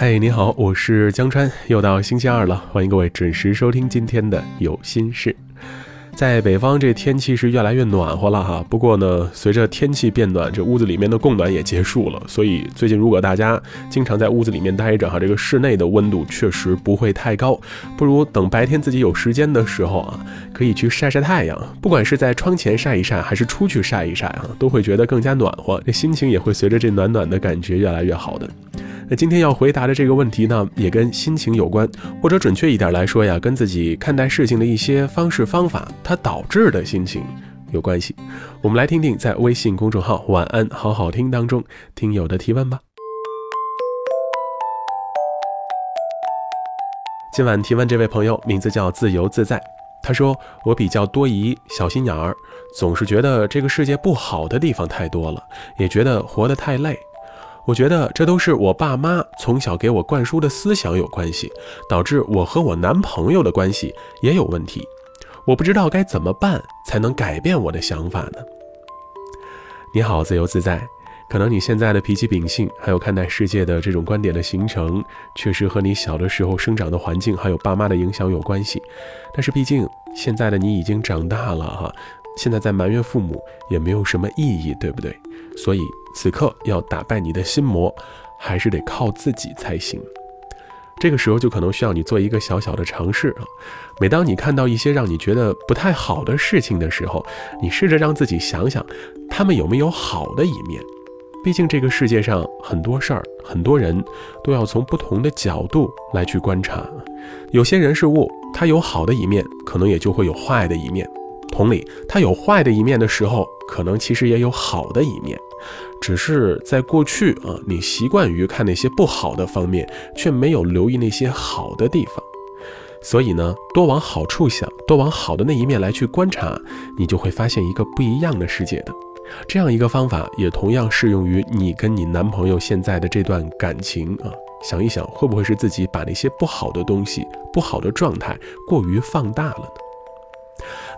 嗨，你好，我是江川，又到星期二了，欢迎各位准时收听今天的有心事。在北方，这天气是越来越暖和了哈。不过呢，随着天气变暖，这屋子里面的供暖也结束了。所以最近，如果大家经常在屋子里面待着哈，这个室内的温度确实不会太高。不如等白天自己有时间的时候啊，可以去晒晒太阳。不管是在窗前晒一晒，还是出去晒一晒啊，都会觉得更加暖和，这心情也会随着这暖暖的感觉越来越好的。那今天要回答的这个问题呢，也跟心情有关，或者准确一点来说呀，跟自己看待事情的一些方式方法，它导致的心情有关系。我们来听听在微信公众号“晚安好好听”当中听友的提问吧。今晚提问这位朋友名字叫自由自在，他说我比较多疑、小心眼儿，总是觉得这个世界不好的地方太多了，也觉得活得太累。我觉得这都是我爸妈从小给我灌输的思想有关系，导致我和我男朋友的关系也有问题。我不知道该怎么办才能改变我的想法呢？你好，自由自在。可能你现在的脾气秉性，还有看待世界的这种观点的形成，确实和你小的时候生长的环境，还有爸妈的影响有关系。但是毕竟现在的你已经长大了哈。现在在埋怨父母也没有什么意义，对不对？所以此刻要打败你的心魔，还是得靠自己才行。这个时候就可能需要你做一个小小的尝试啊。每当你看到一些让你觉得不太好的事情的时候，你试着让自己想想，他们有没有好的一面。毕竟这个世界上很多事儿、很多人都要从不同的角度来去观察。有些人事物，它有好的一面，可能也就会有坏的一面。同理，它有坏的一面的时候，可能其实也有好的一面，只是在过去啊，你习惯于看那些不好的方面，却没有留意那些好的地方。所以呢，多往好处想，多往好的那一面来去观察，你就会发现一个不一样的世界的。这样一个方法，也同样适用于你跟你男朋友现在的这段感情啊。想一想，会不会是自己把那些不好的东西、不好的状态过于放大了呢？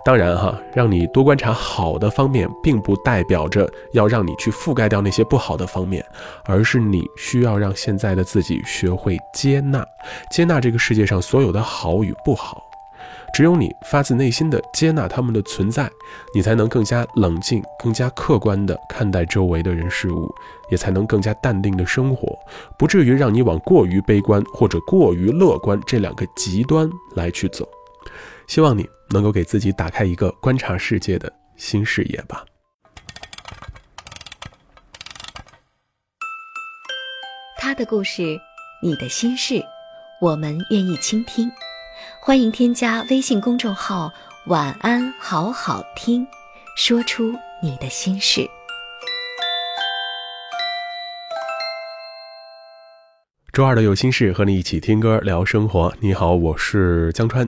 当然哈，让你多观察好的方面，并不代表着要让你去覆盖掉那些不好的方面，而是你需要让现在的自己学会接纳，接纳这个世界上所有的好与不好。只有你发自内心的接纳他们的存在，你才能更加冷静、更加客观的看待周围的人事物，也才能更加淡定的生活，不至于让你往过于悲观或者过于乐观这两个极端来去走。希望你能够给自己打开一个观察世界的新视野吧。他的故事，你的心事，我们愿意倾听。欢迎添加微信公众号“晚安好好听”，说出你的心事。周二的有心事，和你一起听歌聊生活。你好，我是江川。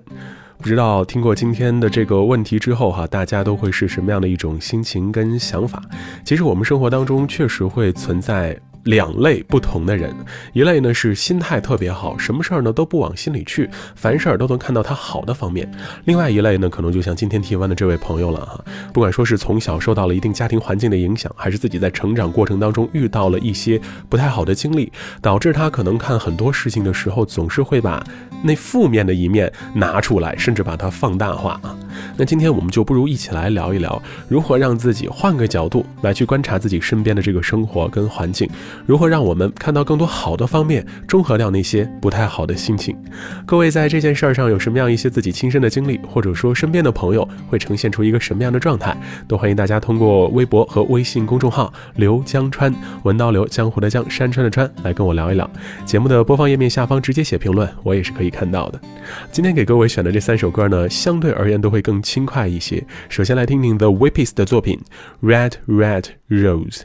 不知道听过今天的这个问题之后哈，大家都会是什么样的一种心情跟想法？其实我们生活当中确实会存在。两类不同的人，一类呢是心态特别好，什么事儿呢都不往心里去，凡事儿都能看到他好的方面；另外一类呢，可能就像今天提问的这位朋友了哈，不管说是从小受到了一定家庭环境的影响，还是自己在成长过程当中遇到了一些不太好的经历，导致他可能看很多事情的时候，总是会把那负面的一面拿出来，甚至把它放大化啊。那今天我们就不如一起来聊一聊，如何让自己换个角度来去观察自己身边的这个生活跟环境。如何让我们看到更多好的方面，中和掉那些不太好的心情？各位在这件事儿上有什么样一些自己亲身的经历，或者说身边的朋友会呈现出一个什么样的状态？都欢迎大家通过微博和微信公众号“刘江川文刀刘江湖的江山川的川”来跟我聊一聊。节目的播放页面下方直接写评论，我也是可以看到的。今天给各位选的这三首歌呢，相对而言都会更轻快一些。首先来听听 The Whippies 的作品《Red Red Rose》。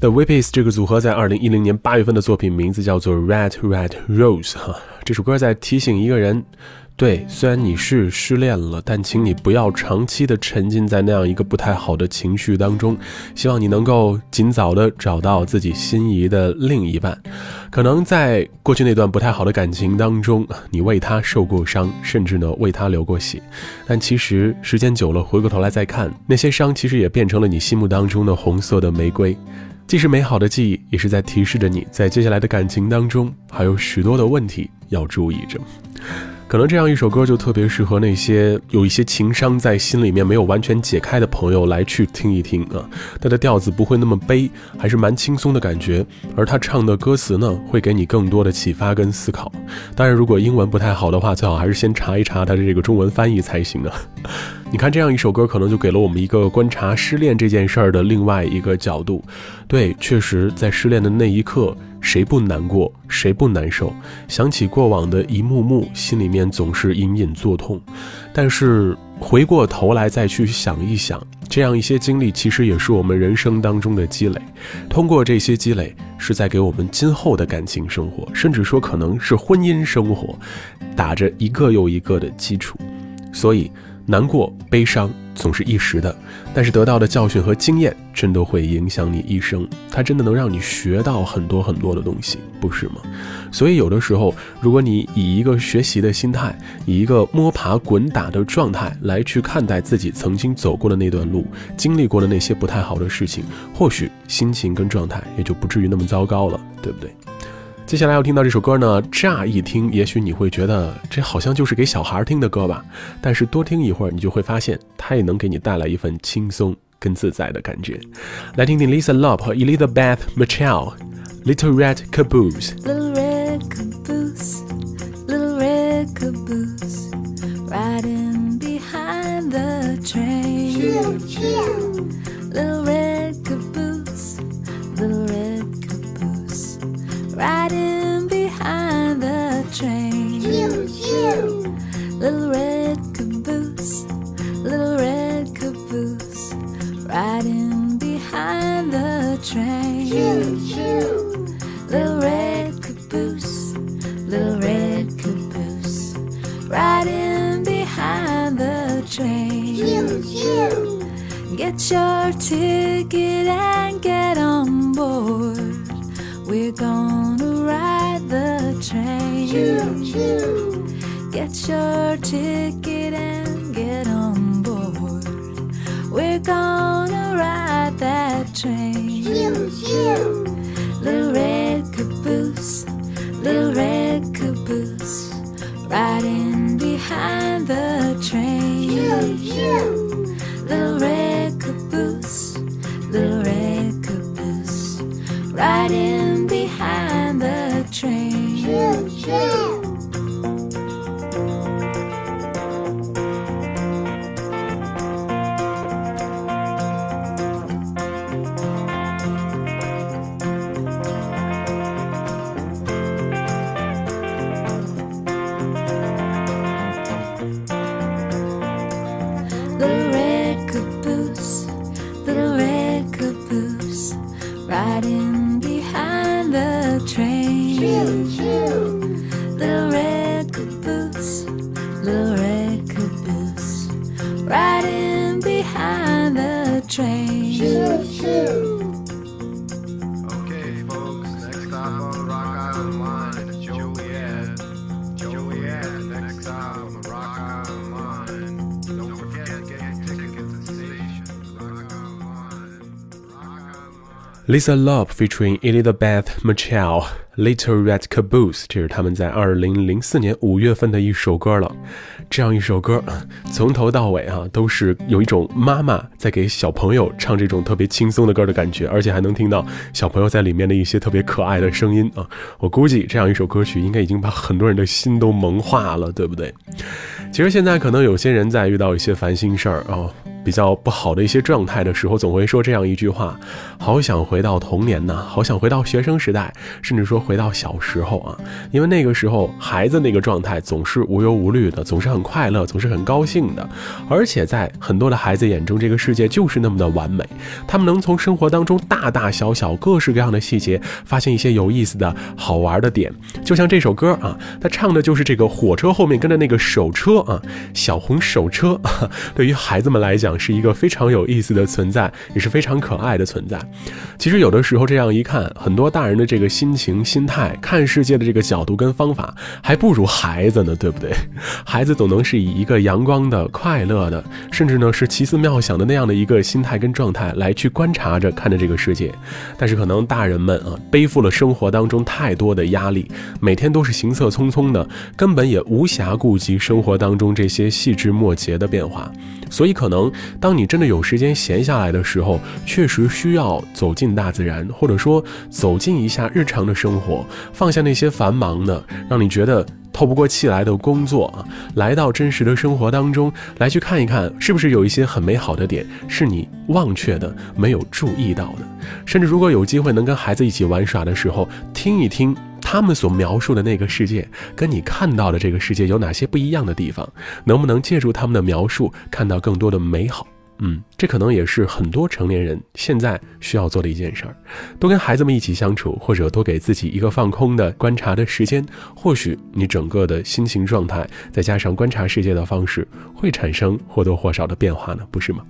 The Whippies 这个组合在二零一零年八月份的作品名字叫做《Red Red Rose》哈，这首歌在提醒一个人，对，虽然你是失恋了，但请你不要长期的沉浸在那样一个不太好的情绪当中，希望你能够尽早的找到自己心仪的另一半。可能在过去那段不太好的感情当中，你为他受过伤，甚至呢为他流过血，但其实时间久了，回过头来再看，那些伤其实也变成了你心目当中的红色的玫瑰。既是美好的记忆，也是在提示着你在接下来的感情当中还有许多的问题要注意着。可能这样一首歌就特别适合那些有一些情伤在心里面没有完全解开的朋友来去听一听啊。它的调子不会那么悲，还是蛮轻松的感觉。而他唱的歌词呢，会给你更多的启发跟思考。当然，如果英文不太好的话，最好还是先查一查它的这个中文翻译才行啊。你看这样一首歌，可能就给了我们一个观察失恋这件事儿的另外一个角度。对，确实在失恋的那一刻，谁不难过，谁不难受？想起过往的一幕幕，心里面总是隐隐作痛。但是回过头来再去想一想，这样一些经历，其实也是我们人生当中的积累。通过这些积累，是在给我们今后的感情生活，甚至说可能是婚姻生活，打着一个又一个的基础。所以。难过、悲伤总是一时的，但是得到的教训和经验真的会影响你一生。它真的能让你学到很多很多的东西，不是吗？所以有的时候，如果你以一个学习的心态，以一个摸爬滚打的状态来去看待自己曾经走过的那段路，经历过的那些不太好的事情，或许心情跟状态也就不至于那么糟糕了，对不对？接下来要听到这首歌呢，乍一听，也许你会觉得这好像就是给小孩听的歌吧，但是多听一会儿，你就会发现它也能给你带来一份轻松跟自在的感觉。来听听 Lisa Love 和 Elizabeth Mitchell，《Little Red Caboose》。Little red caboose, little red caboose, riding behind the train. Little red riding behind the train. Little red caboose, little red caboose, riding behind the train. Little red caboose, little red caboose, riding behind the train. Get your ticket and get on board. We're gonna ride the train. Get your ticket and get on board. We're gonna ride that train. Little red caboose, little red caboose, riding riding behind the train. Lisa Love featuring Elizabeth Mitchell。Little Red Caboose，这是他们在二零零四年五月份的一首歌了。这样一首歌，从头到尾啊，都是有一种妈妈在给小朋友唱这种特别轻松的歌的感觉，而且还能听到小朋友在里面的一些特别可爱的声音啊。我估计这样一首歌曲应该已经把很多人的心都萌化了，对不对？其实现在可能有些人在遇到一些烦心事儿啊。比较不好的一些状态的时候，总会说这样一句话：“好想回到童年呐，好想回到学生时代，甚至说回到小时候啊！因为那个时候孩子那个状态总是无忧无虑的，总是很快乐，总是很高兴的。而且在很多的孩子眼中，这个世界就是那么的完美，他们能从生活当中大大小小、各式各样的细节发现一些有意思的好玩的点。就像这首歌啊，他唱的就是这个火车后面跟着那个手车啊，小红手车，对于孩子们来讲。是一个非常有意思的存在，也是非常可爱的存在。其实有的时候这样一看，很多大人的这个心情、心态、看世界的这个角度跟方法，还不如孩子呢，对不对？孩子总能是以一个阳光的、快乐的，甚至呢是奇思妙想的那样的一个心态跟状态来去观察着、看着这个世界。但是可能大人们啊，背负了生活当中太多的压力，每天都是行色匆匆的，根本也无暇顾及生活当中这些细枝末节的变化，所以可能。当你真的有时间闲下来的时候，确实需要走进大自然，或者说走进一下日常的生活，放下那些繁忙的，让你觉得透不过气来的工作啊，来到真实的生活当中来去看一看，是不是有一些很美好的点是你忘却的、没有注意到的。甚至如果有机会能跟孩子一起玩耍的时候，听一听。他们所描述的那个世界，跟你看到的这个世界有哪些不一样的地方？能不能借助他们的描述，看到更多的美好？嗯，这可能也是很多成年人现在需要做的一件事儿。多跟孩子们一起相处，或者多给自己一个放空的观察的时间，或许你整个的心情状态，再加上观察世界的方式，会产生或多或少的变化呢，不是吗？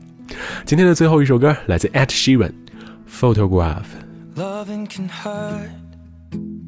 今天的最后一首歌来自 At Sheeran，《Photograph》。Loving can hurt.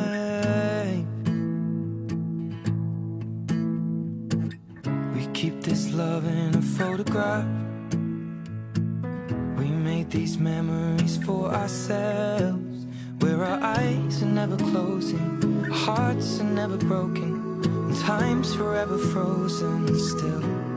Photograph. We made these memories for ourselves. Where our eyes are never closing, hearts are never broken, and time's forever frozen still.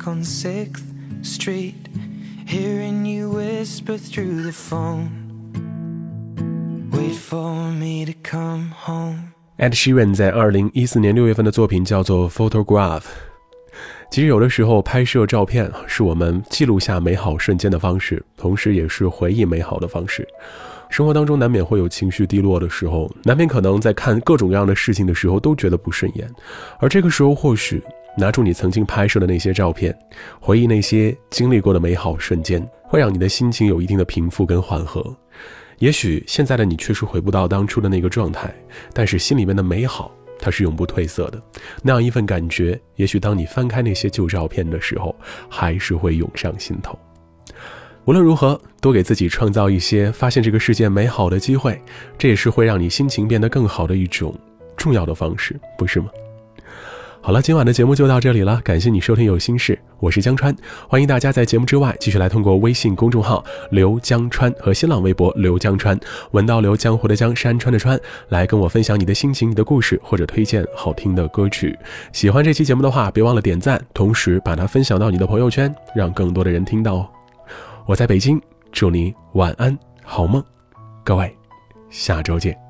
Back on 6th Street. Hearing you whisper through the phone. Wait for me to come home. Ed Sheeran 在二零一四年六月份的作品叫做《Photograph》。其实有的时候拍摄照片是我们记录下美好瞬间的方式，同时也是回忆美好的方式。生活当中难免会有情绪低落的时候，难免可能在看各种各样的事情的时候都觉得不顺眼，而这个时候或许拿出你曾经拍摄的那些照片，回忆那些经历过的美好瞬间，会让你的心情有一定的平复跟缓和。也许现在的你确实回不到当初的那个状态，但是心里面的美好它是永不褪色的。那样一份感觉，也许当你翻开那些旧照片的时候，还是会涌上心头。无论如何，多给自己创造一些发现这个世界美好的机会，这也是会让你心情变得更好的一种重要的方式，不是吗？好了，今晚的节目就到这里了，感谢你收听《有心事》，我是江川，欢迎大家在节目之外继续来通过微信公众号“刘江川”和新浪微博“刘江川”，文道刘江湖的江山川的川，来跟我分享你的心情、你的故事，或者推荐好听的歌曲。喜欢这期节目的话，别忘了点赞，同时把它分享到你的朋友圈，让更多的人听到哦。我在北京，祝你晚安，好梦，各位，下周见。